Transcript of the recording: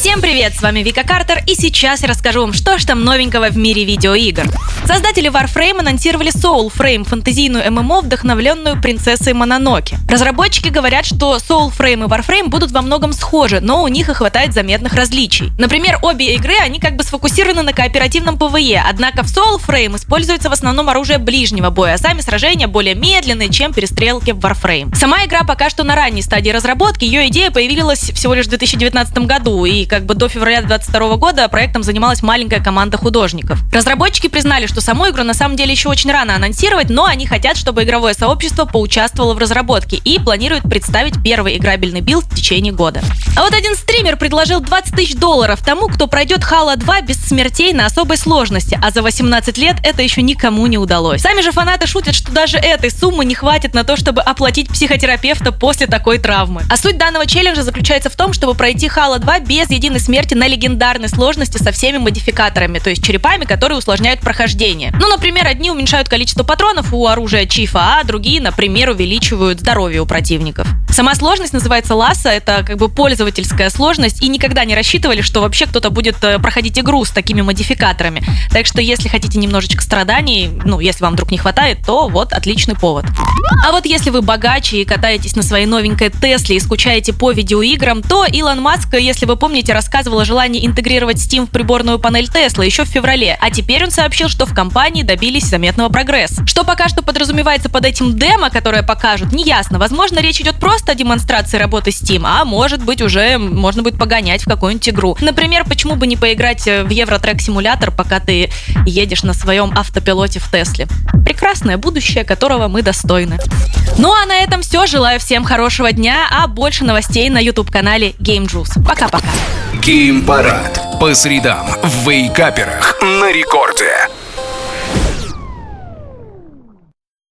Всем привет, с вами Вика Картер, и сейчас я расскажу вам, что ж там новенького в мире видеоигр. Создатели Warframe анонсировали Soulframe, фэнтезийную MMO, вдохновленную принцессой Мононоки. Разработчики говорят, что Soulframe и Warframe будут во многом схожи, но у них и хватает заметных различий. Например, обе игры, они как бы сфокусированы на кооперативном PvE, однако в Soulframe используется в основном оружие ближнего боя, а сами сражения более медленные, чем перестрелки в Warframe. Сама игра пока что на ранней стадии разработки, ее идея появилась всего лишь в 2019 году, и как бы до февраля 2022 года проектом занималась маленькая команда художников. Разработчики признали, что саму игру на самом деле еще очень рано анонсировать, но они хотят, чтобы игровое сообщество поучаствовало в разработке и планируют представить первый играбельный билд в течение года. А вот один стример предложил 20 тысяч долларов тому, кто пройдет Halo 2 без смертей на особой сложности, а за 18 лет это еще никому не удалось. Сами же фанаты шутят, что даже этой суммы не хватит на то, чтобы оплатить психотерапевта после такой травмы. А суть данного челленджа заключается в том, чтобы пройти Halo 2 без единой смерти на легендарной сложности со всеми модификаторами, то есть черепами, которые усложняют прохождение. Ну, например, одни уменьшают количество патронов у оружия Чифа, а другие, например, увеличивают здоровье у противников. Сама сложность называется ласса, это как бы пользовательская сложность, и никогда не рассчитывали, что вообще кто-то будет э, проходить игру с такими модификаторами. Так что, если хотите немножечко страданий, ну, если вам вдруг не хватает, то вот отличный повод. А вот если вы богаче и катаетесь на своей новенькой Тесле и скучаете по видеоиграм, то Илон Маск, если вы помните, рассказывал о желании интегрировать Steam в приборную панель Tesla еще в феврале, а теперь он сообщил, что в компании добились заметного прогресса. Что пока что подразумевается под этим демо, которое покажут, неясно. Возможно, речь идет просто о демонстрации работы Steam, а может быть уже можно будет погонять в какую-нибудь игру. Например, почему бы не поиграть в Евротрек симулятор, пока ты едешь на своем автопилоте в Тесле. Прекрасное будущее, которого мы достойны. Ну а на этом все. Желаю всем хорошего дня, а больше новостей на YouTube-канале Game Juice. Пока-пока. Гейм Парад. По средам в Вейкаперах на рекорде.